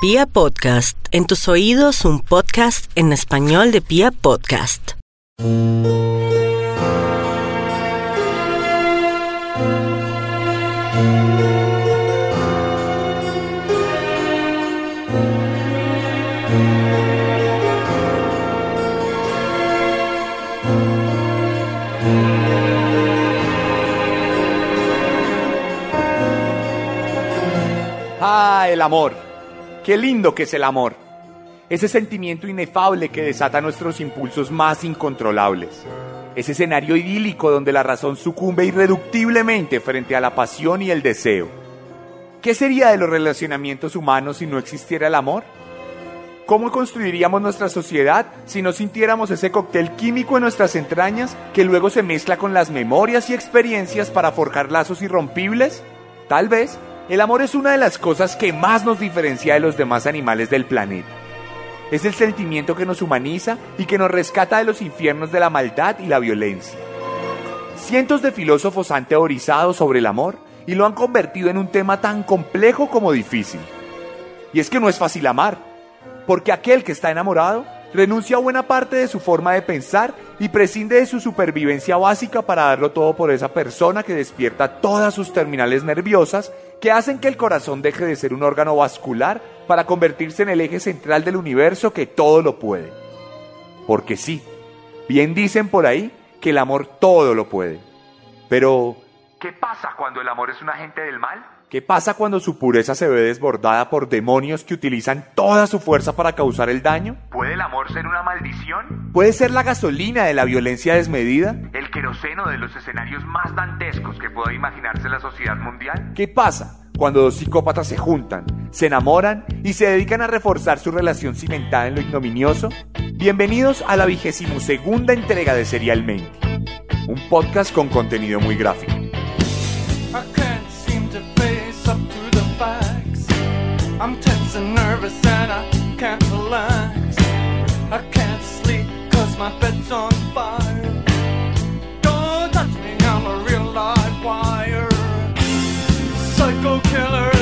Pia Podcast, en tus oídos un podcast en español de Pia Podcast. Ah, el amor. Qué lindo que es el amor. Ese sentimiento inefable que desata nuestros impulsos más incontrolables. Ese escenario idílico donde la razón sucumbe irreductiblemente frente a la pasión y el deseo. ¿Qué sería de los relacionamientos humanos si no existiera el amor? ¿Cómo construiríamos nuestra sociedad si no sintiéramos ese cóctel químico en nuestras entrañas que luego se mezcla con las memorias y experiencias para forjar lazos irrompibles? Tal vez el amor es una de las cosas que más nos diferencia de los demás animales del planeta. Es el sentimiento que nos humaniza y que nos rescata de los infiernos de la maldad y la violencia. Cientos de filósofos han teorizado sobre el amor y lo han convertido en un tema tan complejo como difícil. Y es que no es fácil amar, porque aquel que está enamorado renuncia a buena parte de su forma de pensar y prescinde de su supervivencia básica para darlo todo por esa persona que despierta todas sus terminales nerviosas que hacen que el corazón deje de ser un órgano vascular para convertirse en el eje central del universo que todo lo puede. Porque sí, bien dicen por ahí que el amor todo lo puede. Pero, ¿qué pasa cuando el amor es un agente del mal? ¿Qué pasa cuando su pureza se ve desbordada por demonios que utilizan toda su fuerza para causar el daño? ¿Puede el amor ser una maldición? ¿Puede ser la gasolina de la violencia desmedida? ¿El queroseno de los escenarios más dantescos que pueda imaginarse la sociedad mundial? ¿Qué pasa cuando dos psicópatas se juntan, se enamoran y se dedican a reforzar su relación cimentada en lo ignominioso? Bienvenidos a la vigésimo segunda entrega de Serialmente, un podcast con contenido muy gráfico. I'm tense and nervous and I can't relax. I can't sleep cause my bed's on fire. Don't touch me, I'm a real live wire. Psycho killer,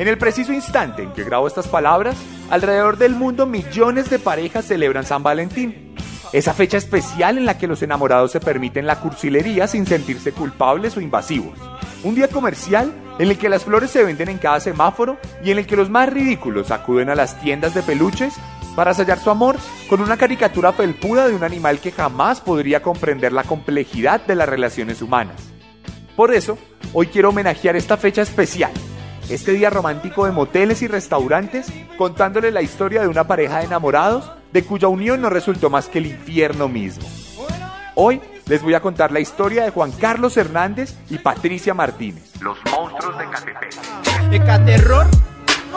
en el preciso instante en que grabo estas palabras, alrededor del mundo millones de parejas celebran San Valentín. Esa fecha especial en la que los enamorados se permiten la cursilería sin sentirse culpables o invasivos. Un día comercial en el que las flores se venden en cada semáforo y en el que los más ridículos acuden a las tiendas de peluches para sellar su amor con una caricatura felpuda de un animal que jamás podría comprender la complejidad de las relaciones humanas. Por eso, hoy quiero homenajear esta fecha especial, este día romántico de moteles y restaurantes, contándole la historia de una pareja de enamorados de cuya unión no resultó más que el infierno mismo. Hoy les voy a contar la historia de Juan Carlos Hernández y Patricia Martínez. Los monstruos de Catepec. Ecaterror,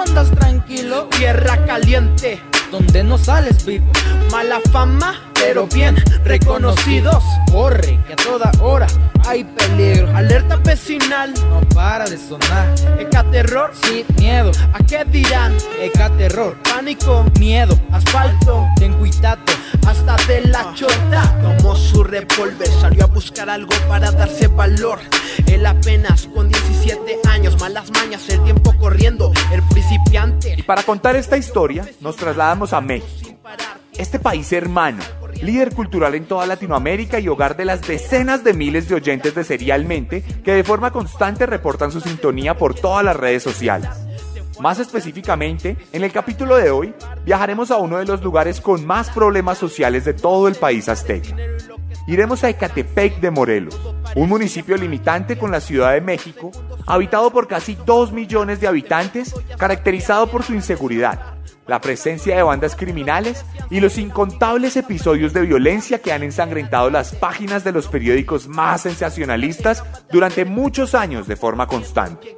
andas tranquilo, tierra caliente, donde no sales vivo. Mala fama, pero bien reconocidos. Corre, que a toda hora hay peligro. Alerta vecinal, no para de sonar. Ecaterror, sí, miedo. ¿A qué dirán? Ecaterror, pánico, miedo. Asfalto, ten cuidado, hasta de la chota. Tomó su revólver, salió a buscar algo para darse valor. Él apenas con 17 años, malas mañas, el tiempo corriendo, el principiante. Y para contar esta historia, nos trasladamos a México, este país hermano, líder cultural en toda Latinoamérica y hogar de las decenas de miles de oyentes de Serialmente que de forma constante reportan su sintonía por todas las redes sociales. Más específicamente, en el capítulo de hoy, viajaremos a uno de los lugares con más problemas sociales de todo el país azteca. Iremos a Ecatepec de Morelos, un municipio limitante con la Ciudad de México, habitado por casi 2 millones de habitantes, caracterizado por su inseguridad, la presencia de bandas criminales y los incontables episodios de violencia que han ensangrentado las páginas de los periódicos más sensacionalistas durante muchos años de forma constante.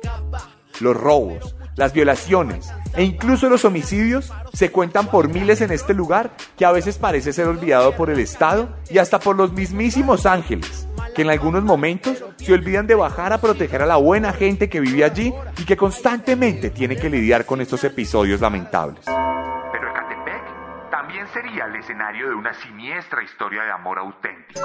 Los robos, las violaciones e incluso los homicidios se cuentan por miles en este lugar que a veces parece ser olvidado por el Estado y hasta por los mismísimos ángeles, que en algunos momentos se olvidan de bajar a proteger a la buena gente que vive allí y que constantemente tiene que lidiar con estos episodios lamentables. Pero Ecatepec también sería el escenario de una siniestra historia de amor auténtico.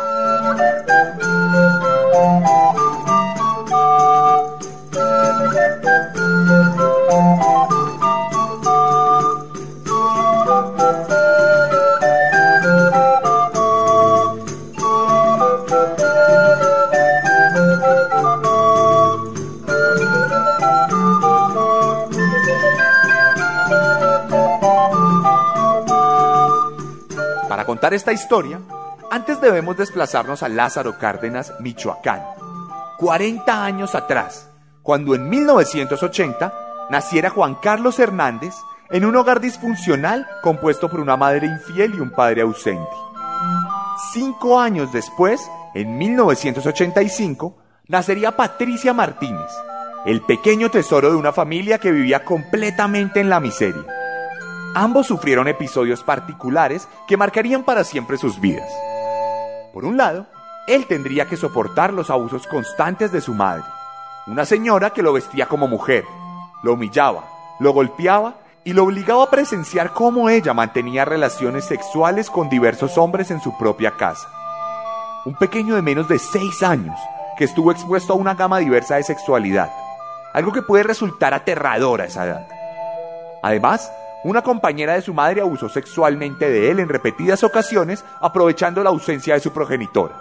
Esta historia, antes debemos desplazarnos a Lázaro Cárdenas, Michoacán, 40 años atrás, cuando en 1980 naciera Juan Carlos Hernández en un hogar disfuncional compuesto por una madre infiel y un padre ausente. Cinco años después, en 1985, nacería Patricia Martínez, el pequeño tesoro de una familia que vivía completamente en la miseria. Ambos sufrieron episodios particulares que marcarían para siempre sus vidas. Por un lado, él tendría que soportar los abusos constantes de su madre, una señora que lo vestía como mujer, lo humillaba, lo golpeaba y lo obligaba a presenciar cómo ella mantenía relaciones sexuales con diversos hombres en su propia casa. Un pequeño de menos de 6 años que estuvo expuesto a una gama diversa de sexualidad, algo que puede resultar aterrador a esa edad. Además, una compañera de su madre abusó sexualmente de él en repetidas ocasiones, aprovechando la ausencia de su progenitora.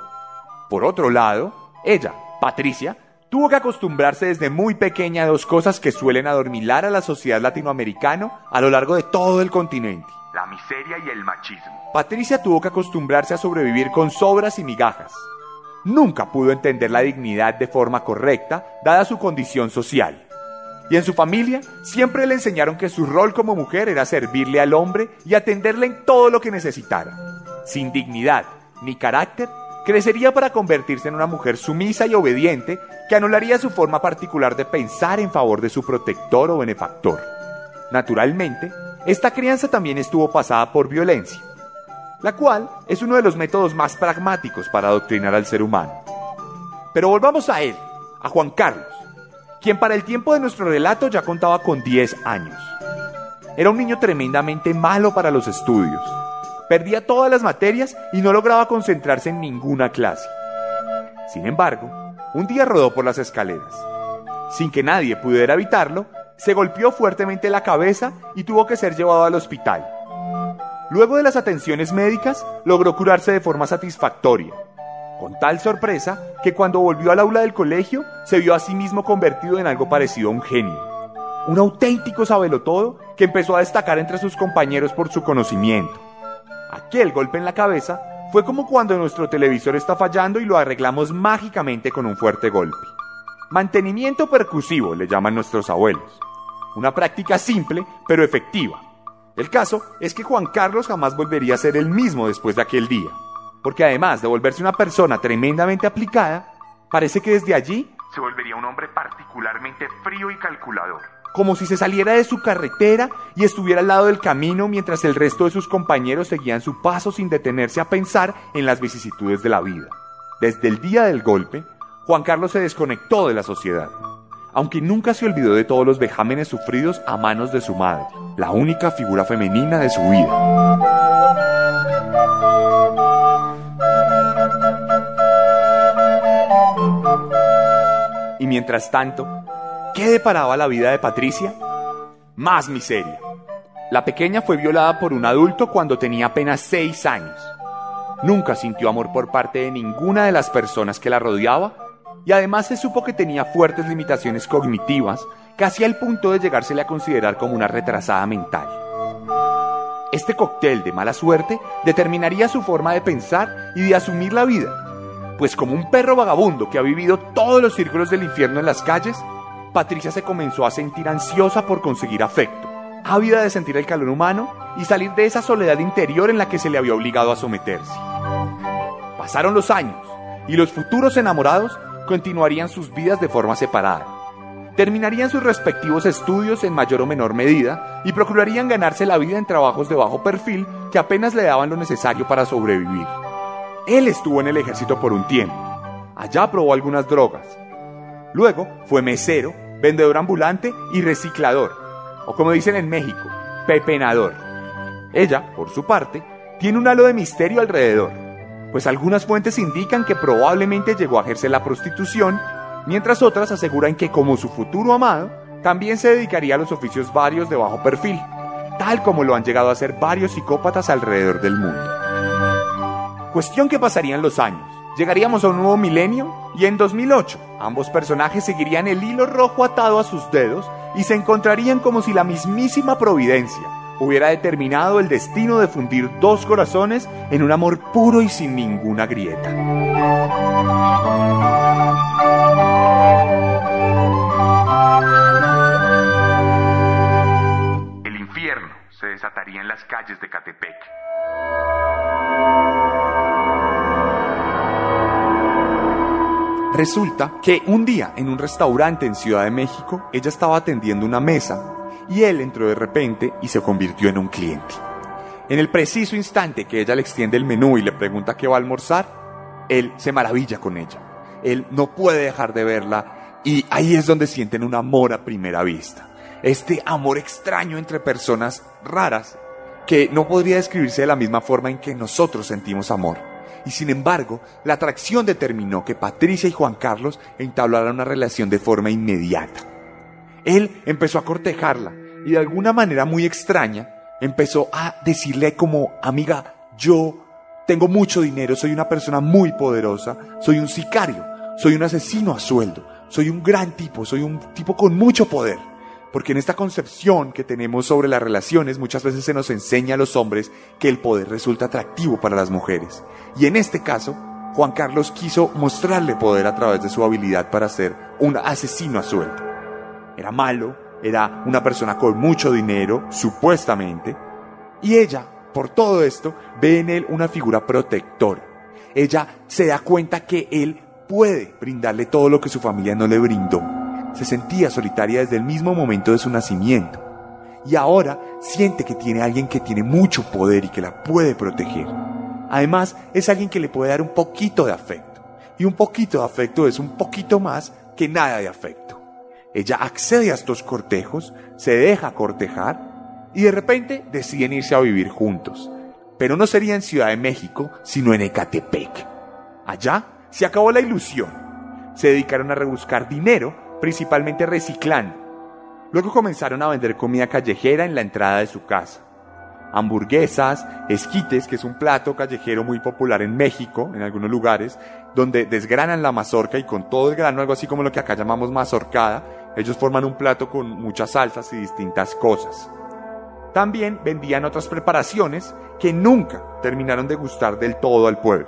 Por otro lado, ella, Patricia, tuvo que acostumbrarse desde muy pequeña a dos cosas que suelen adormilar a la sociedad latinoamericana a lo largo de todo el continente. La miseria y el machismo. Patricia tuvo que acostumbrarse a sobrevivir con sobras y migajas. Nunca pudo entender la dignidad de forma correcta, dada su condición social. Y en su familia siempre le enseñaron que su rol como mujer era servirle al hombre y atenderle en todo lo que necesitara. Sin dignidad ni carácter, crecería para convertirse en una mujer sumisa y obediente que anularía su forma particular de pensar en favor de su protector o benefactor. Naturalmente, esta crianza también estuvo pasada por violencia, la cual es uno de los métodos más pragmáticos para adoctrinar al ser humano. Pero volvamos a él, a Juan Carlos, quien para el tiempo de nuestro relato ya contaba con 10 años. Era un niño tremendamente malo para los estudios. Perdía todas las materias y no lograba concentrarse en ninguna clase. Sin embargo, un día rodó por las escaleras. Sin que nadie pudiera evitarlo, se golpeó fuertemente la cabeza y tuvo que ser llevado al hospital. Luego de las atenciones médicas, logró curarse de forma satisfactoria, con tal sorpresa que cuando volvió al aula del colegio se vio a sí mismo convertido en algo parecido a un genio. Un auténtico sabelotodo que empezó a destacar entre sus compañeros por su conocimiento. Aquel golpe en la cabeza fue como cuando nuestro televisor está fallando y lo arreglamos mágicamente con un fuerte golpe. Mantenimiento percusivo le llaman nuestros abuelos. Una práctica simple pero efectiva. El caso es que Juan Carlos jamás volvería a ser el mismo después de aquel día porque además de volverse una persona tremendamente aplicada, parece que desde allí se volvería un hombre particularmente frío y calculador. Como si se saliera de su carretera y estuviera al lado del camino mientras el resto de sus compañeros seguían su paso sin detenerse a pensar en las vicisitudes de la vida. Desde el día del golpe, Juan Carlos se desconectó de la sociedad, aunque nunca se olvidó de todos los vejámenes sufridos a manos de su madre, la única figura femenina de su vida. Y mientras tanto, ¿qué deparaba la vida de Patricia? Más miseria. La pequeña fue violada por un adulto cuando tenía apenas seis años. Nunca sintió amor por parte de ninguna de las personas que la rodeaba y además se supo que tenía fuertes limitaciones cognitivas, casi al punto de llegársele a considerar como una retrasada mental. Este cóctel de mala suerte determinaría su forma de pensar y de asumir la vida pues como un perro vagabundo que ha vivido todos los círculos del infierno en las calles, Patricia se comenzó a sentir ansiosa por conseguir afecto, ávida de sentir el calor humano y salir de esa soledad interior en la que se le había obligado a someterse. Pasaron los años y los futuros enamorados continuarían sus vidas de forma separada. Terminarían sus respectivos estudios en mayor o menor medida y procurarían ganarse la vida en trabajos de bajo perfil que apenas le daban lo necesario para sobrevivir. Él estuvo en el ejército por un tiempo. Allá probó algunas drogas. Luego fue mesero, vendedor ambulante y reciclador, o como dicen en México, pepenador. Ella, por su parte, tiene un halo de misterio alrededor, pues algunas fuentes indican que probablemente llegó a ejercer la prostitución, mientras otras aseguran que como su futuro amado, también se dedicaría a los oficios varios de bajo perfil, tal como lo han llegado a hacer varios psicópatas alrededor del mundo. Cuestión que pasarían los años. Llegaríamos a un nuevo milenio y en 2008 ambos personajes seguirían el hilo rojo atado a sus dedos y se encontrarían como si la mismísima providencia hubiera determinado el destino de fundir dos corazones en un amor puro y sin ninguna grieta. El infierno se desataría en las calles de Catepec. Resulta que un día en un restaurante en Ciudad de México, ella estaba atendiendo una mesa y él entró de repente y se convirtió en un cliente. En el preciso instante que ella le extiende el menú y le pregunta qué va a almorzar, él se maravilla con ella. Él no puede dejar de verla y ahí es donde sienten un amor a primera vista. Este amor extraño entre personas raras que no podría describirse de la misma forma en que nosotros sentimos amor. Y sin embargo, la atracción determinó que Patricia y Juan Carlos entablaran una relación de forma inmediata. Él empezó a cortejarla y de alguna manera muy extraña empezó a decirle como, amiga, yo tengo mucho dinero, soy una persona muy poderosa, soy un sicario, soy un asesino a sueldo, soy un gran tipo, soy un tipo con mucho poder. Porque en esta concepción que tenemos sobre las relaciones muchas veces se nos enseña a los hombres que el poder resulta atractivo para las mujeres. Y en este caso, Juan Carlos quiso mostrarle poder a través de su habilidad para ser un asesino a sueldo. Era malo, era una persona con mucho dinero, supuestamente, y ella, por todo esto, ve en él una figura protectora. Ella se da cuenta que él puede brindarle todo lo que su familia no le brindó se sentía solitaria desde el mismo momento de su nacimiento y ahora siente que tiene alguien que tiene mucho poder y que la puede proteger. Además, es alguien que le puede dar un poquito de afecto. Y un poquito de afecto es un poquito más que nada de afecto. Ella accede a estos cortejos, se deja cortejar y de repente deciden irse a vivir juntos. Pero no sería en Ciudad de México, sino en Ecatepec. Allá se acabó la ilusión. Se dedicaron a rebuscar dinero principalmente reciclando. Luego comenzaron a vender comida callejera en la entrada de su casa. Hamburguesas, esquites, que es un plato callejero muy popular en México, en algunos lugares, donde desgranan la mazorca y con todo el grano, algo así como lo que acá llamamos mazorcada, ellos forman un plato con muchas salsas y distintas cosas. También vendían otras preparaciones que nunca terminaron de gustar del todo al pueblo.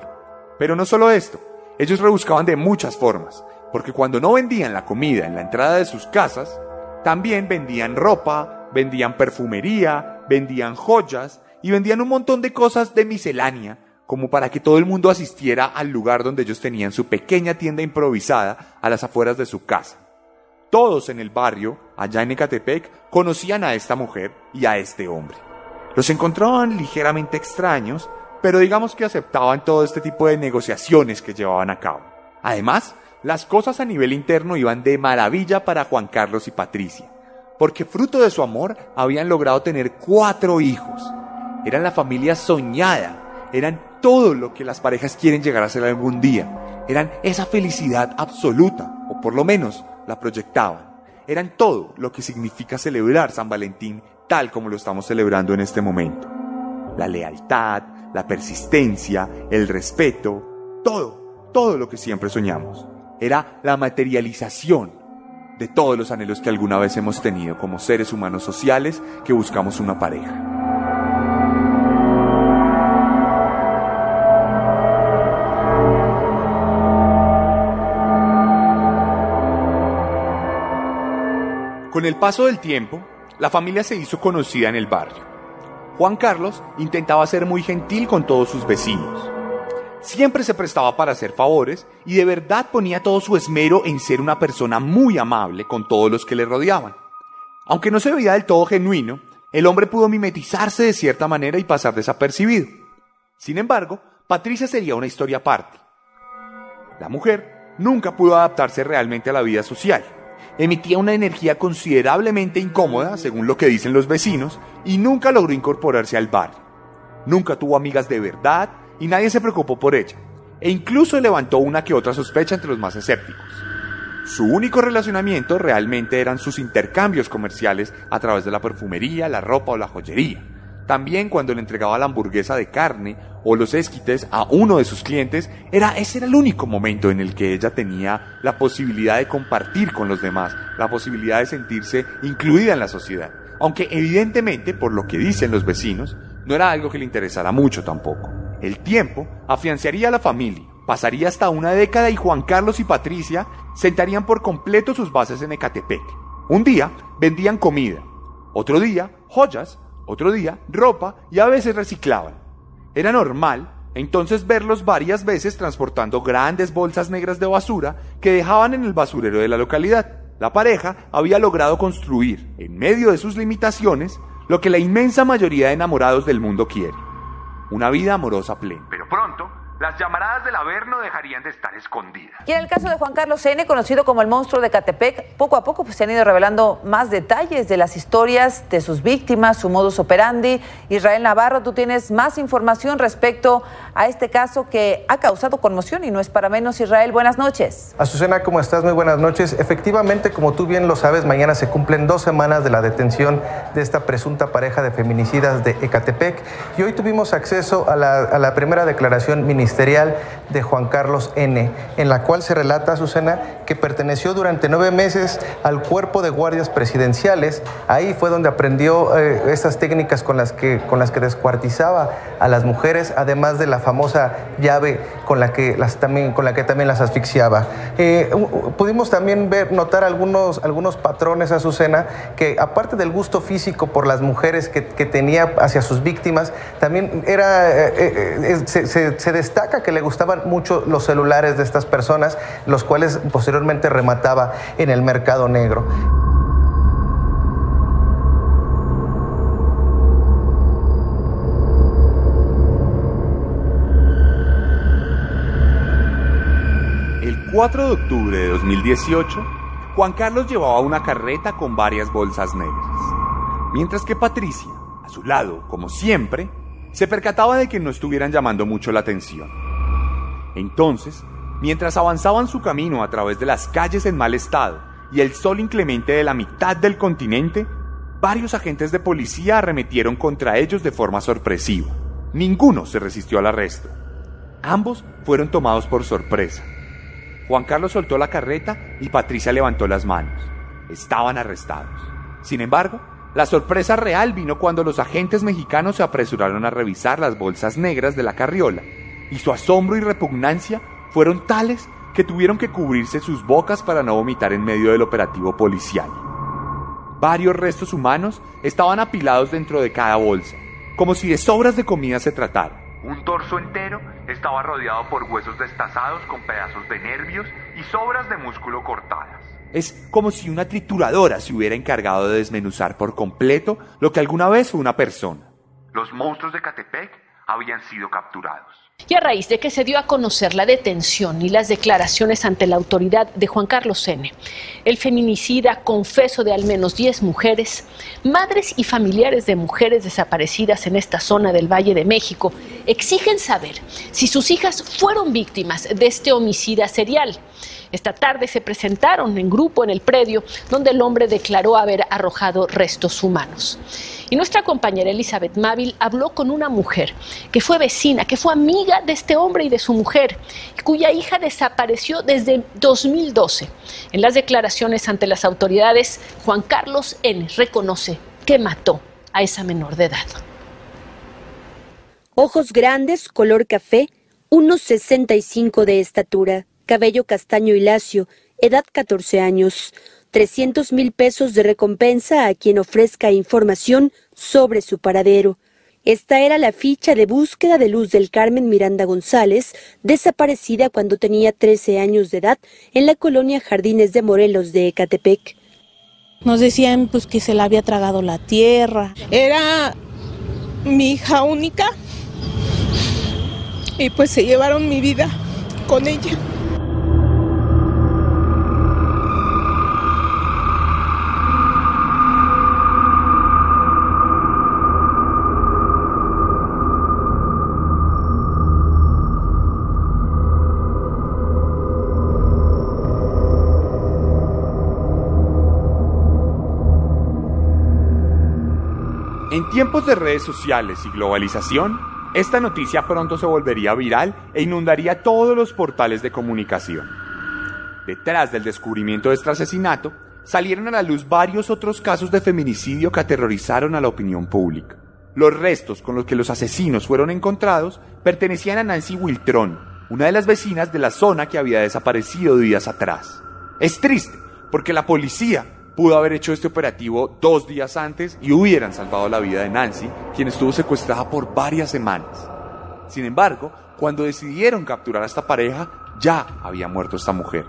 Pero no solo esto, ellos rebuscaban de muchas formas porque cuando no vendían la comida en la entrada de sus casas, también vendían ropa, vendían perfumería, vendían joyas y vendían un montón de cosas de miscelánea, como para que todo el mundo asistiera al lugar donde ellos tenían su pequeña tienda improvisada a las afueras de su casa. Todos en el barrio, allá en Ecatepec, conocían a esta mujer y a este hombre. Los encontraban ligeramente extraños, pero digamos que aceptaban todo este tipo de negociaciones que llevaban a cabo. Además, las cosas a nivel interno iban de maravilla para Juan Carlos y Patricia, porque fruto de su amor habían logrado tener cuatro hijos. Eran la familia soñada, eran todo lo que las parejas quieren llegar a ser algún día, eran esa felicidad absoluta, o por lo menos la proyectaban. Eran todo lo que significa celebrar San Valentín tal como lo estamos celebrando en este momento. La lealtad, la persistencia, el respeto, todo, todo lo que siempre soñamos era la materialización de todos los anhelos que alguna vez hemos tenido como seres humanos sociales que buscamos una pareja. Con el paso del tiempo, la familia se hizo conocida en el barrio. Juan Carlos intentaba ser muy gentil con todos sus vecinos Siempre se prestaba para hacer favores y de verdad ponía todo su esmero en ser una persona muy amable con todos los que le rodeaban. Aunque no se veía del todo genuino, el hombre pudo mimetizarse de cierta manera y pasar desapercibido. Sin embargo, Patricia sería una historia aparte. La mujer nunca pudo adaptarse realmente a la vida social. Emitía una energía considerablemente incómoda, según lo que dicen los vecinos, y nunca logró incorporarse al bar. Nunca tuvo amigas de verdad y nadie se preocupó por ella, e incluso levantó una que otra sospecha entre los más escépticos. Su único relacionamiento realmente eran sus intercambios comerciales a través de la perfumería, la ropa o la joyería. También cuando le entregaba la hamburguesa de carne o los esquites a uno de sus clientes, era, ese era el único momento en el que ella tenía la posibilidad de compartir con los demás, la posibilidad de sentirse incluida en la sociedad. Aunque evidentemente, por lo que dicen los vecinos, no era algo que le interesara mucho tampoco. El tiempo afianzaría a la familia, pasaría hasta una década y Juan Carlos y Patricia sentarían por completo sus bases en Ecatepec. Un día vendían comida, otro día joyas, otro día ropa y a veces reciclaban. Era normal entonces verlos varias veces transportando grandes bolsas negras de basura que dejaban en el basurero de la localidad. La pareja había logrado construir, en medio de sus limitaciones, lo que la inmensa mayoría de enamorados del mundo quiere. Una vida amorosa plena. Pero pronto, las llamaradas del Averno dejarían de estar escondidas. Y en el caso de Juan Carlos N., conocido como el monstruo de Catepec, poco a poco pues, se han ido revelando más detalles de las historias de sus víctimas, su modus operandi. Israel Navarro, tú tienes más información respecto a este caso que ha causado conmoción y no es para menos. Israel, buenas noches. Azucena, ¿cómo estás? Muy buenas noches. Efectivamente, como tú bien lo sabes, mañana se cumplen dos semanas de la detención de esta presunta pareja de feminicidas de Ecatepec y hoy tuvimos acceso a la, a la primera declaración ministerial ministerial de Juan Carlos N., en la cual se relata, Susana, que perteneció durante nueve meses al cuerpo de guardias presidenciales. Ahí fue donde aprendió eh, estas técnicas con las, que, con las que descuartizaba a las mujeres, además de la famosa llave con la que, las, también, con la que también las asfixiaba. Eh, pudimos también ver, notar algunos, algunos patrones, Azucena, que aparte del gusto físico por las mujeres que, que tenía hacia sus víctimas, también era, eh, eh, se, se, se que le gustaban mucho los celulares de estas personas, los cuales posteriormente remataba en el mercado negro. El 4 de octubre de 2018, Juan Carlos llevaba una carreta con varias bolsas negras, mientras que Patricia, a su lado, como siempre, se percataba de que no estuvieran llamando mucho la atención. Entonces, mientras avanzaban su camino a través de las calles en mal estado y el sol inclemente de la mitad del continente, varios agentes de policía arremetieron contra ellos de forma sorpresiva. Ninguno se resistió al arresto. Ambos fueron tomados por sorpresa. Juan Carlos soltó la carreta y Patricia levantó las manos. Estaban arrestados. Sin embargo, la sorpresa real vino cuando los agentes mexicanos se apresuraron a revisar las bolsas negras de la carriola y su asombro y repugnancia fueron tales que tuvieron que cubrirse sus bocas para no vomitar en medio del operativo policial. Varios restos humanos estaban apilados dentro de cada bolsa, como si de sobras de comida se tratara. Un torso entero estaba rodeado por huesos destazados con pedazos de nervios y sobras de músculo cortadas. Es como si una trituradora se hubiera encargado de desmenuzar por completo lo que alguna vez fue una persona. Los monstruos de Catepec habían sido capturados. Y a raíz de que se dio a conocer la detención y las declaraciones ante la autoridad de Juan Carlos N., el feminicida confeso de al menos 10 mujeres, madres y familiares de mujeres desaparecidas en esta zona del Valle de México, exigen saber si sus hijas fueron víctimas de este homicida serial. Esta tarde se presentaron en grupo en el predio donde el hombre declaró haber arrojado restos humanos. Y nuestra compañera Elizabeth Mávil habló con una mujer que fue vecina, que fue amiga de este hombre y de su mujer, cuya hija desapareció desde 2012. En las declaraciones ante las autoridades, Juan Carlos N. reconoce que mató a esa menor de edad. Ojos grandes, color café, unos 65 de estatura, cabello castaño y lacio, edad 14 años. 300 mil pesos de recompensa a quien ofrezca información sobre su paradero. Esta era la ficha de búsqueda de Luz del Carmen Miranda González, desaparecida cuando tenía 13 años de edad en la colonia Jardines de Morelos de Ecatepec. Nos decían pues que se la había tragado la tierra. Era mi hija única y pues se llevaron mi vida con ella. Tiempos de redes sociales y globalización, esta noticia pronto se volvería viral e inundaría todos los portales de comunicación. Detrás del descubrimiento de este asesinato, salieron a la luz varios otros casos de feminicidio que aterrorizaron a la opinión pública. Los restos con los que los asesinos fueron encontrados pertenecían a Nancy Wiltron, una de las vecinas de la zona que había desaparecido días atrás. Es triste, porque la policía pudo haber hecho este operativo dos días antes y hubieran salvado la vida de Nancy, quien estuvo secuestrada por varias semanas. Sin embargo, cuando decidieron capturar a esta pareja, ya había muerto esta mujer.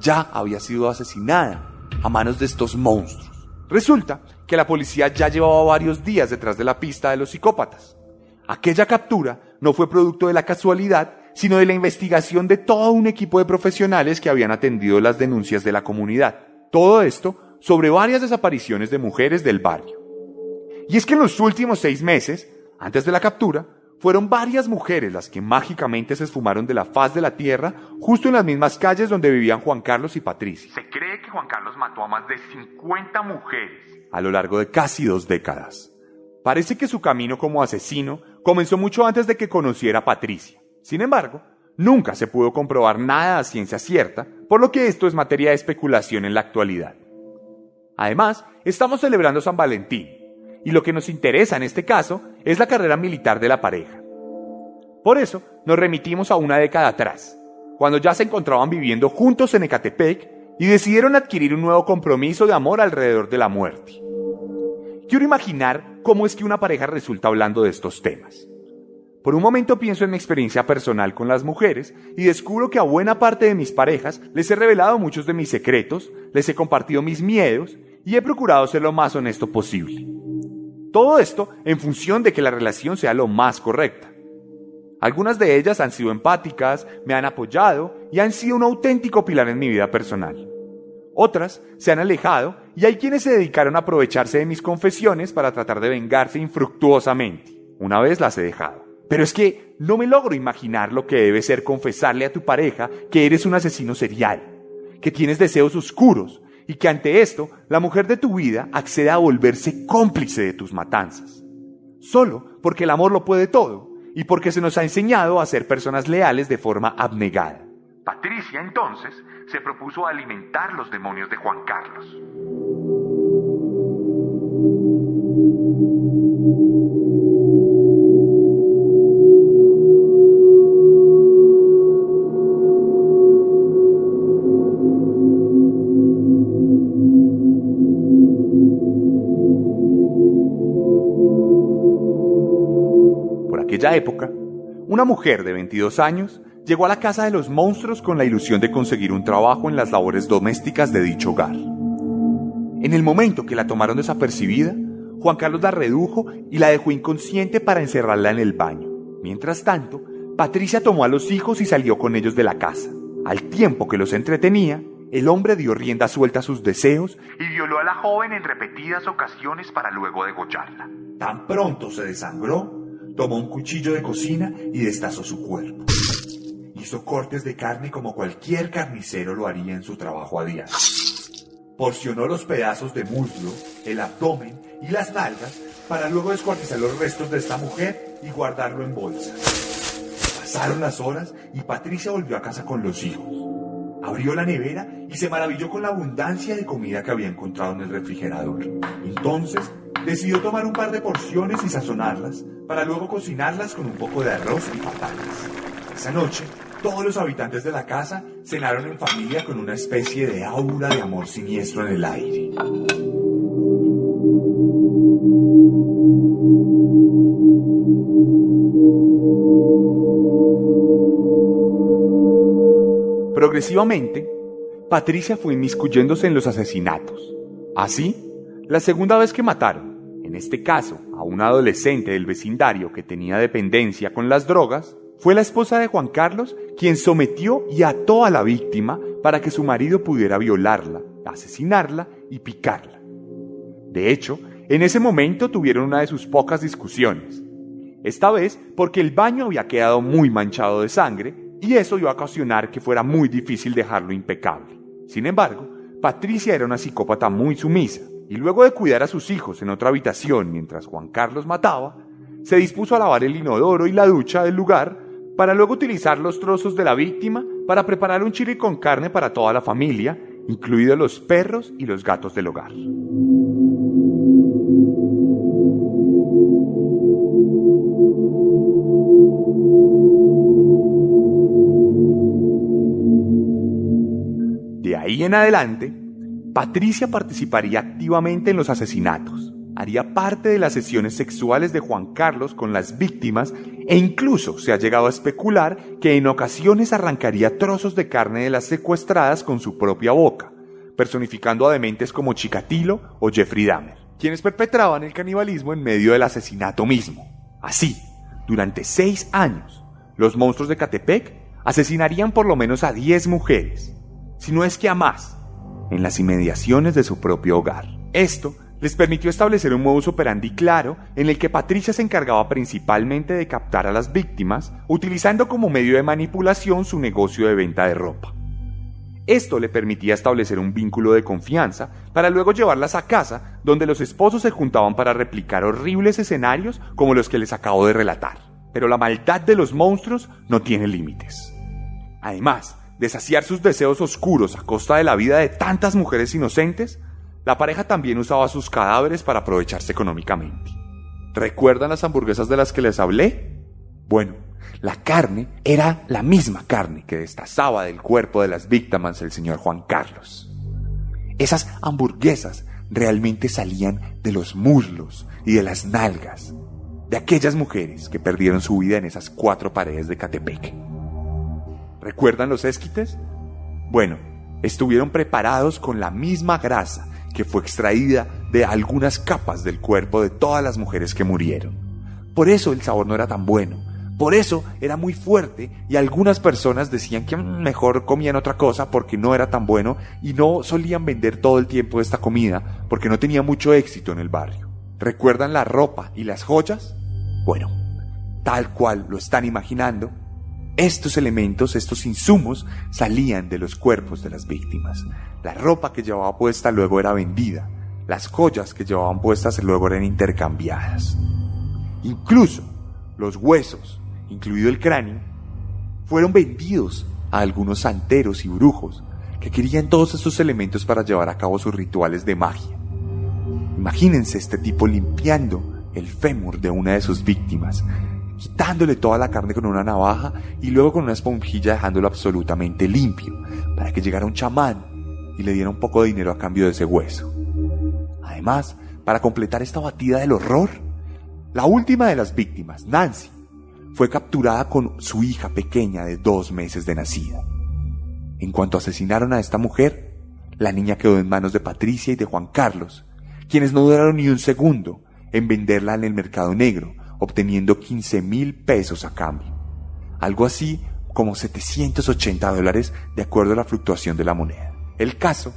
Ya había sido asesinada a manos de estos monstruos. Resulta que la policía ya llevaba varios días detrás de la pista de los psicópatas. Aquella captura no fue producto de la casualidad, sino de la investigación de todo un equipo de profesionales que habían atendido las denuncias de la comunidad. Todo esto sobre varias desapariciones de mujeres del barrio. Y es que en los últimos seis meses, antes de la captura, fueron varias mujeres las que mágicamente se esfumaron de la faz de la tierra justo en las mismas calles donde vivían Juan Carlos y Patricia. Se cree que Juan Carlos mató a más de 50 mujeres a lo largo de casi dos décadas. Parece que su camino como asesino comenzó mucho antes de que conociera a Patricia. Sin embargo, nunca se pudo comprobar nada a ciencia cierta, por lo que esto es materia de especulación en la actualidad. Además, estamos celebrando San Valentín, y lo que nos interesa en este caso es la carrera militar de la pareja. Por eso, nos remitimos a una década atrás, cuando ya se encontraban viviendo juntos en Ecatepec y decidieron adquirir un nuevo compromiso de amor alrededor de la muerte. Quiero imaginar cómo es que una pareja resulta hablando de estos temas. Por un momento pienso en mi experiencia personal con las mujeres y descubro que a buena parte de mis parejas les he revelado muchos de mis secretos, les he compartido mis miedos y he procurado ser lo más honesto posible. Todo esto en función de que la relación sea lo más correcta. Algunas de ellas han sido empáticas, me han apoyado y han sido un auténtico pilar en mi vida personal. Otras se han alejado y hay quienes se dedicaron a aprovecharse de mis confesiones para tratar de vengarse infructuosamente. Una vez las he dejado. Pero es que no me logro imaginar lo que debe ser confesarle a tu pareja que eres un asesino serial, que tienes deseos oscuros y que ante esto la mujer de tu vida accede a volverse cómplice de tus matanzas. Solo porque el amor lo puede todo y porque se nos ha enseñado a ser personas leales de forma abnegada. Patricia entonces se propuso alimentar los demonios de Juan Carlos. Aquella época, una mujer de 22 años llegó a la casa de los monstruos con la ilusión de conseguir un trabajo en las labores domésticas de dicho hogar. En el momento que la tomaron desapercibida, Juan Carlos la redujo y la dejó inconsciente para encerrarla en el baño. Mientras tanto, Patricia tomó a los hijos y salió con ellos de la casa. Al tiempo que los entretenía, el hombre dio rienda suelta a sus deseos y violó a la joven en repetidas ocasiones para luego degollarla. Tan pronto se desangró, tomó un cuchillo de cocina y destazó su cuerpo. Hizo cortes de carne como cualquier carnicero lo haría en su trabajo a diario. Porcionó los pedazos de muslo, el abdomen y las nalgas para luego descuartizar los restos de esta mujer y guardarlo en bolsa. Pasaron las horas y Patricia volvió a casa con los hijos. Abrió la nevera y se maravilló con la abundancia de comida que había encontrado en el refrigerador. Entonces decidió tomar un par de porciones y sazonarlas para luego cocinarlas con un poco de arroz y patatas. Esa noche, todos los habitantes de la casa cenaron en familia con una especie de aura de amor siniestro en el aire. Progresivamente, Patricia fue inmiscuyéndose en los asesinatos. Así, la segunda vez que mataron, en este caso a un adolescente del vecindario que tenía dependencia con las drogas, fue la esposa de Juan Carlos quien sometió y ató a la víctima para que su marido pudiera violarla, asesinarla y picarla. De hecho, en ese momento tuvieron una de sus pocas discusiones. Esta vez porque el baño había quedado muy manchado de sangre y eso iba a ocasionar que fuera muy difícil dejarlo impecable. Sin embargo, Patricia era una psicópata muy sumisa y luego de cuidar a sus hijos en otra habitación mientras Juan Carlos mataba, se dispuso a lavar el inodoro y la ducha del lugar para luego utilizar los trozos de la víctima para preparar un chili con carne para toda la familia, incluidos los perros y los gatos del hogar. De ahí en adelante, Patricia participaría activamente en los asesinatos, haría parte de las sesiones sexuales de Juan Carlos con las víctimas e incluso se ha llegado a especular que en ocasiones arrancaría trozos de carne de las secuestradas con su propia boca, personificando a dementes como Chikatilo o Jeffrey Dahmer, quienes perpetraban el canibalismo en medio del asesinato mismo. Así, durante seis años, los monstruos de Catepec asesinarían por lo menos a 10 mujeres, si no es que a más, en las inmediaciones de su propio hogar. Esto les permitió establecer un modus operandi claro en el que Patricia se encargaba principalmente de captar a las víctimas, utilizando como medio de manipulación su negocio de venta de ropa. Esto le permitía establecer un vínculo de confianza para luego llevarlas a casa, donde los esposos se juntaban para replicar horribles escenarios como los que les acabo de relatar. Pero la maldad de los monstruos no tiene límites. Además de saciar sus deseos oscuros a costa de la vida de tantas mujeres inocentes, la pareja también usaba sus cadáveres para aprovecharse económicamente. ¿Recuerdan las hamburguesas de las que les hablé? Bueno, la carne era la misma carne que destazaba del cuerpo de las víctimas el señor Juan Carlos. Esas hamburguesas realmente salían de los muslos y de las nalgas de aquellas mujeres que perdieron su vida en esas cuatro paredes de Catepec. ¿Recuerdan los esquites? Bueno, estuvieron preparados con la misma grasa que fue extraída de algunas capas del cuerpo de todas las mujeres que murieron. Por eso el sabor no era tan bueno. Por eso era muy fuerte y algunas personas decían que mejor comían otra cosa porque no era tan bueno y no solían vender todo el tiempo esta comida porque no tenía mucho éxito en el barrio. ¿Recuerdan la ropa y las joyas? Bueno, tal cual lo están imaginando, estos elementos, estos insumos, salían de los cuerpos de las víctimas. La ropa que llevaba puesta luego era vendida. Las joyas que llevaban puestas luego eran intercambiadas. Incluso los huesos, incluido el cráneo, fueron vendidos a algunos santeros y brujos que querían todos estos elementos para llevar a cabo sus rituales de magia. Imagínense este tipo limpiando el fémur de una de sus víctimas, quitándole toda la carne con una navaja y luego con una esponjilla dejándolo absolutamente limpio, para que llegara un chamán y le diera un poco de dinero a cambio de ese hueso. Además, para completar esta batida del horror, la última de las víctimas, Nancy, fue capturada con su hija pequeña de dos meses de nacida. En cuanto asesinaron a esta mujer, la niña quedó en manos de Patricia y de Juan Carlos, quienes no duraron ni un segundo en venderla en el mercado negro, obteniendo 15 mil pesos a cambio. Algo así como 780 dólares de acuerdo a la fluctuación de la moneda. El caso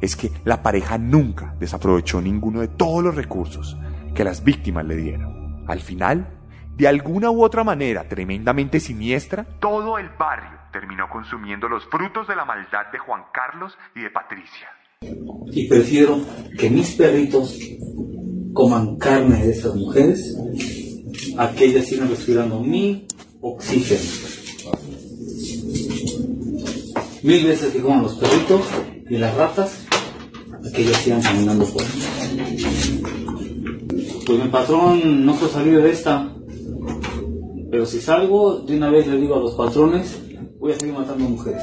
es que la pareja nunca desaprovechó ninguno de todos los recursos que las víctimas le dieron. Al final, de alguna u otra manera tremendamente siniestra, todo el barrio terminó consumiendo los frutos de la maldad de Juan Carlos y de Patricia. Y prefiero que mis perritos coman carne de esas mujeres a que ellas sigan respirando mi oxígeno. Mil veces que coman los perritos y las ratas a que ellas sigan caminando por Pues mi patrón no puede salir de esta. Pero si salgo, de una vez le digo a los patrones, voy a seguir matando mujeres.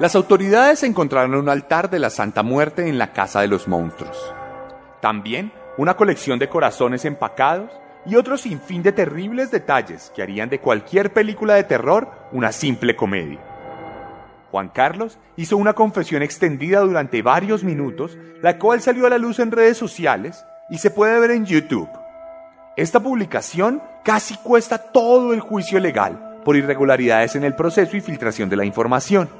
Las autoridades encontraron un altar de la Santa Muerte en la Casa de los Monstruos. También una colección de corazones empacados y otro sinfín de terribles detalles que harían de cualquier película de terror una simple comedia. Juan Carlos hizo una confesión extendida durante varios minutos, la cual salió a la luz en redes sociales y se puede ver en YouTube. Esta publicación casi cuesta todo el juicio legal por irregularidades en el proceso y filtración de la información.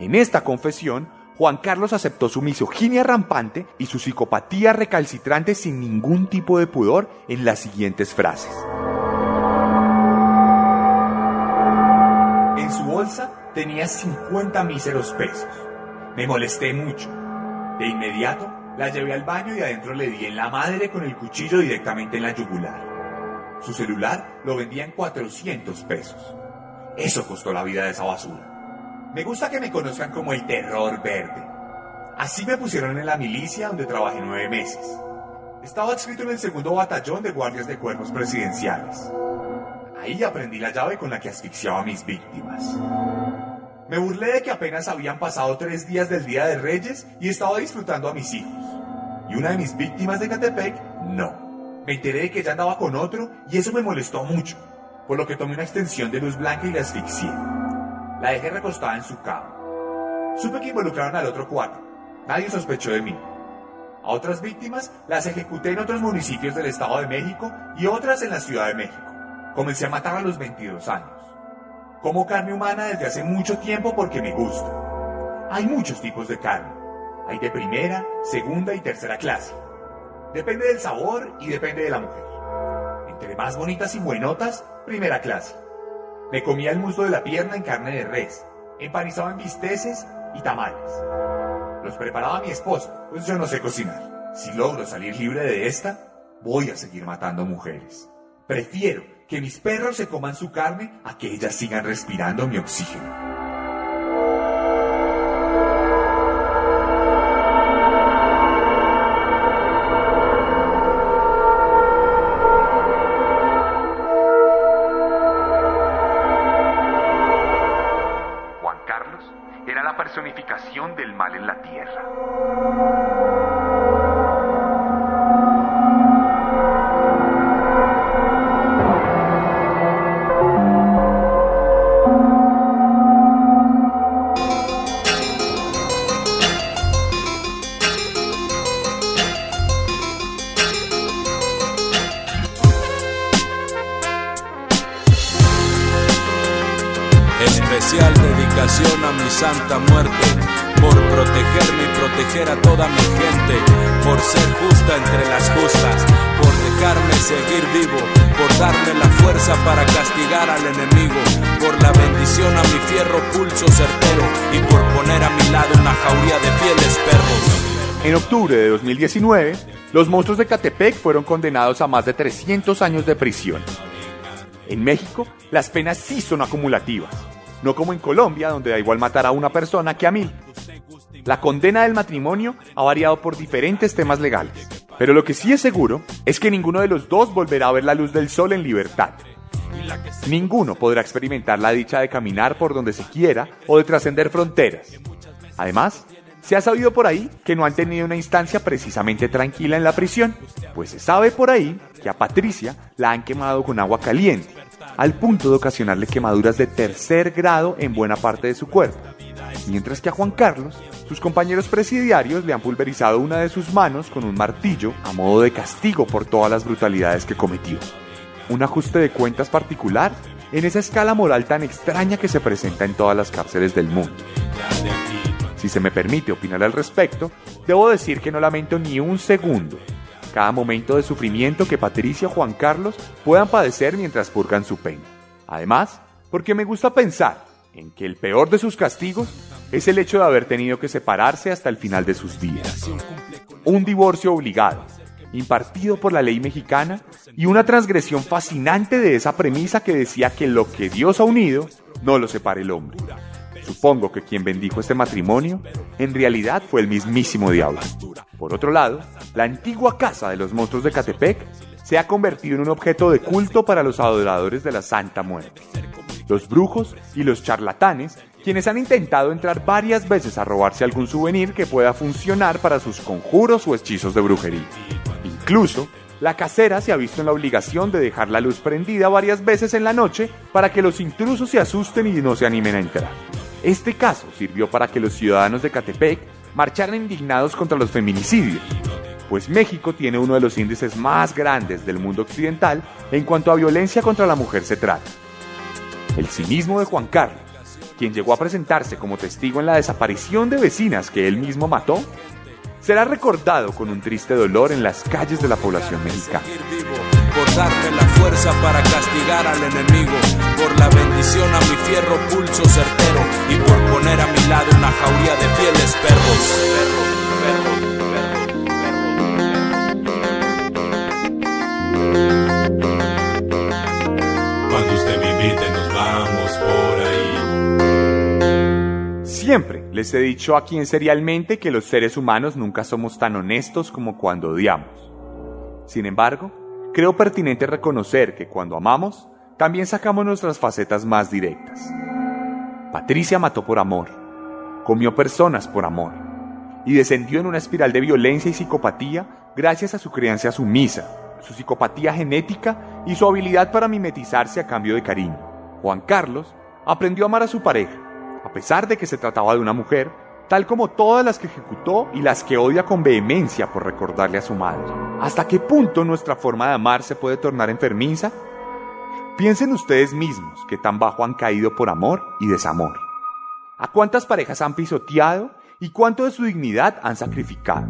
En esta confesión, Juan Carlos aceptó su misoginia rampante y su psicopatía recalcitrante sin ningún tipo de pudor en las siguientes frases. En su bolsa tenía 50 míseros pesos. Me molesté mucho. De inmediato la llevé al baño y adentro le di en la madre con el cuchillo directamente en la yugular. Su celular lo vendía en 400 pesos. Eso costó la vida de esa basura. Me gusta que me conozcan como el terror verde. Así me pusieron en la milicia donde trabajé nueve meses. Estaba adscrito en el segundo batallón de guardias de cuerpos presidenciales. Ahí aprendí la llave con la que asfixiaba a mis víctimas. Me burlé de que apenas habían pasado tres días del Día de Reyes y estaba disfrutando a mis hijos. Y una de mis víctimas de Catepec, no. Me enteré de que ella andaba con otro y eso me molestó mucho, por lo que tomé una extensión de luz blanca y la asfixié. La dejé recostada en su cama. Supe que involucraron al otro cuatro. Nadie sospechó de mí. A otras víctimas las ejecuté en otros municipios del Estado de México y otras en la Ciudad de México. Comencé a matar a los 22 años. Como carne humana desde hace mucho tiempo porque me gusta. Hay muchos tipos de carne. Hay de primera, segunda y tercera clase. Depende del sabor y depende de la mujer. Entre más bonitas y buenotas, primera clase. Me comía el muslo de la pierna en carne de res, empanizado en bisteces y tamales. Los preparaba mi esposa, pues yo no sé cocinar. Si logro salir libre de esta, voy a seguir matando mujeres. Prefiero que mis perros se coman su carne a que ellas sigan respirando mi oxígeno. Fierro pulso de. En octubre de 2019, los monstruos de Catepec fueron condenados a más de 300 años de prisión. En México, las penas sí son acumulativas, no como en Colombia, donde da igual matar a una persona que a mil. La condena del matrimonio ha variado por diferentes temas legales, pero lo que sí es seguro es que ninguno de los dos volverá a ver la luz del sol en libertad. Ninguno podrá experimentar la dicha de caminar por donde se quiera o de trascender fronteras. Además, se ha sabido por ahí que no han tenido una instancia precisamente tranquila en la prisión, pues se sabe por ahí que a Patricia la han quemado con agua caliente, al punto de ocasionarle quemaduras de tercer grado en buena parte de su cuerpo, mientras que a Juan Carlos, sus compañeros presidiarios le han pulverizado una de sus manos con un martillo a modo de castigo por todas las brutalidades que cometió. Un ajuste de cuentas particular en esa escala moral tan extraña que se presenta en todas las cárceles del mundo. Si se me permite opinar al respecto, debo decir que no lamento ni un segundo cada momento de sufrimiento que Patricia o Juan Carlos puedan padecer mientras purgan su pena. Además, porque me gusta pensar en que el peor de sus castigos es el hecho de haber tenido que separarse hasta el final de sus días. Un divorcio obligado, impartido por la ley mexicana, y una transgresión fascinante de esa premisa que decía que lo que Dios ha unido, no lo separe el hombre. Supongo que quien bendijo este matrimonio en realidad fue el mismísimo diablo. Por otro lado, la antigua casa de los monstruos de Catepec se ha convertido en un objeto de culto para los adoradores de la Santa Muerte. Los brujos y los charlatanes, quienes han intentado entrar varias veces a robarse algún souvenir que pueda funcionar para sus conjuros o hechizos de brujería. Incluso, la casera se ha visto en la obligación de dejar la luz prendida varias veces en la noche para que los intrusos se asusten y no se animen a entrar. Este caso sirvió para que los ciudadanos de Catepec marcharan indignados contra los feminicidios, pues México tiene uno de los índices más grandes del mundo occidental en cuanto a violencia contra la mujer se trata. el cinismo de Juan Carlos, quien llegó a presentarse como testigo en la desaparición de vecinas que él mismo mató, será recordado con un triste dolor en las calles de la población mexicana. por darme la fuerza para castigar al enemigo, por la bendición a mi fierro pulso certero y por poner a mi lado una jauría de fieles perros. Les he dicho aquí en Serialmente que los seres humanos nunca somos tan honestos como cuando odiamos. Sin embargo, creo pertinente reconocer que cuando amamos, también sacamos nuestras facetas más directas. Patricia mató por amor, comió personas por amor, y descendió en una espiral de violencia y psicopatía gracias a su crianza sumisa, su psicopatía genética y su habilidad para mimetizarse a cambio de cariño. Juan Carlos aprendió a amar a su pareja, a pesar de que se trataba de una mujer, tal como todas las que ejecutó y las que odia con vehemencia por recordarle a su madre. ¿Hasta qué punto nuestra forma de amar se puede tornar enfermiza? Piensen ustedes mismos que tan bajo han caído por amor y desamor. ¿A cuántas parejas han pisoteado y cuánto de su dignidad han sacrificado?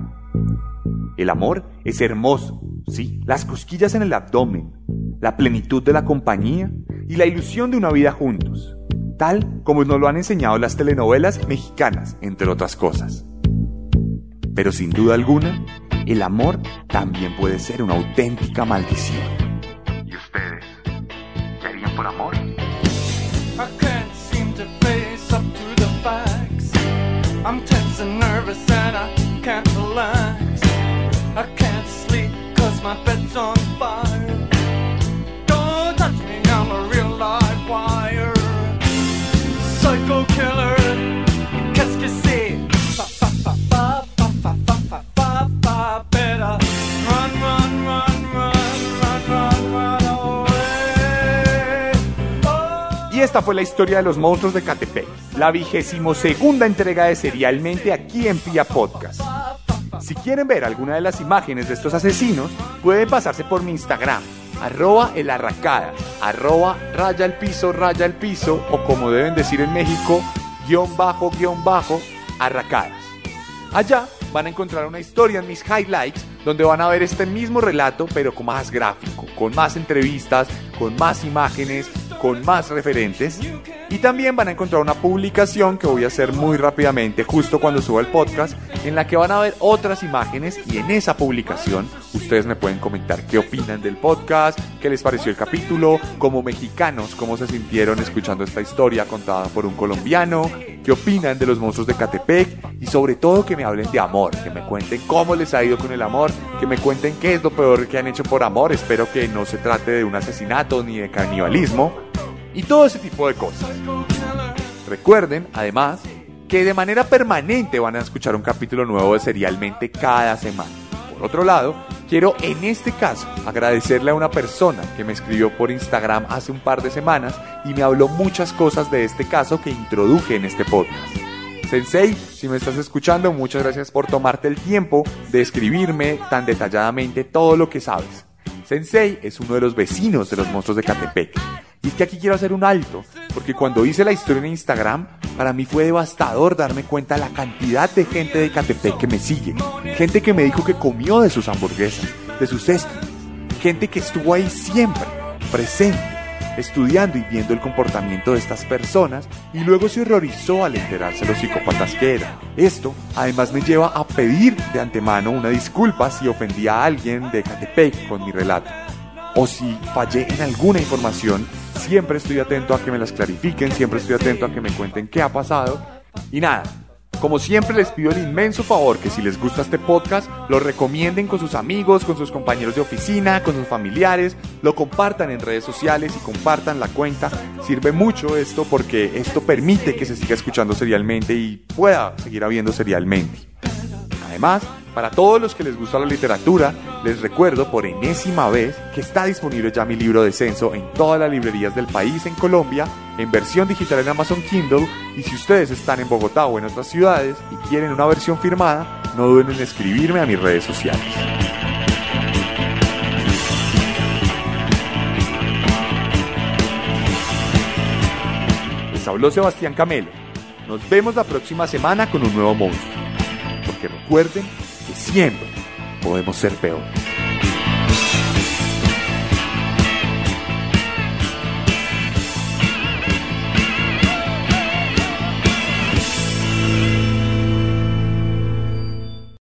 El amor es hermoso, sí, las cosquillas en el abdomen, la plenitud de la compañía y la ilusión de una vida juntos, tal como nos lo han enseñado las telenovelas mexicanas, entre otras cosas. Pero sin duda alguna, el amor también puede ser una auténtica maldición. ¿Y ustedes? ¿Qué harían por amor? I can't Y esta fue la historia de los monstruos de Catepec, la vigésimo segunda entrega de Serialmente aquí en Pia Podcast. Si quieren ver alguna de las imágenes de estos asesinos, pueden pasarse por mi Instagram, arroba el arracada, arroba raya el piso, raya el piso, o como deben decir en México, guion bajo, guion bajo, arracadas. Allá van a encontrar una historia en mis highlights donde van a ver este mismo relato pero con más gráfico, con más entrevistas, con más imágenes, con más referentes. Y también van a encontrar una publicación que voy a hacer muy rápidamente justo cuando suba el podcast en la que van a ver otras imágenes y en esa publicación ustedes me pueden comentar qué opinan del podcast, qué les pareció el capítulo, como mexicanos, cómo se sintieron escuchando esta historia contada por un colombiano, qué opinan de los monstruos de Catepec y sobre todo que me hablen de amor, que me cuenten cómo les ha ido con el amor, que me cuenten qué es lo peor que han hecho por amor, espero que no se trate de un asesinato ni de canibalismo y todo ese tipo de cosas. Recuerden, además, que de manera permanente van a escuchar un capítulo nuevo de Serialmente cada semana. Por otro lado, quiero en este caso agradecerle a una persona que me escribió por Instagram hace un par de semanas y me habló muchas cosas de este caso que introduje en este podcast. Sensei, si me estás escuchando, muchas gracias por tomarte el tiempo de escribirme tan detalladamente todo lo que sabes. Sensei es uno de los vecinos de los monstruos de Catepec. Y es que aquí quiero hacer un alto, porque cuando hice la historia en Instagram, para mí fue devastador darme cuenta de la cantidad de gente de Catepec que me sigue. Gente que me dijo que comió de sus hamburguesas, de sus cestos. Gente que estuvo ahí siempre, presente, estudiando y viendo el comportamiento de estas personas y luego se horrorizó al enterarse los psicópatas que eran. Esto además me lleva a pedir de antemano una disculpa si ofendí a alguien de Catepec con mi relato. O si fallé en alguna información, siempre estoy atento a que me las clarifiquen, siempre estoy atento a que me cuenten qué ha pasado. Y nada, como siempre les pido el inmenso favor que si les gusta este podcast, lo recomienden con sus amigos, con sus compañeros de oficina, con sus familiares, lo compartan en redes sociales y compartan la cuenta. Sirve mucho esto porque esto permite que se siga escuchando serialmente y pueda seguir habiendo serialmente. Además, para todos los que les gusta la literatura, les recuerdo por enésima vez que está disponible ya mi libro de censo en todas las librerías del país en Colombia, en versión digital en Amazon Kindle, y si ustedes están en Bogotá o en otras ciudades y quieren una versión firmada, no duden en escribirme a mis redes sociales. habló Sebastián Camelo. Nos vemos la próxima semana con un nuevo monstruo. Porque recuerden que siempre podemos ser peores.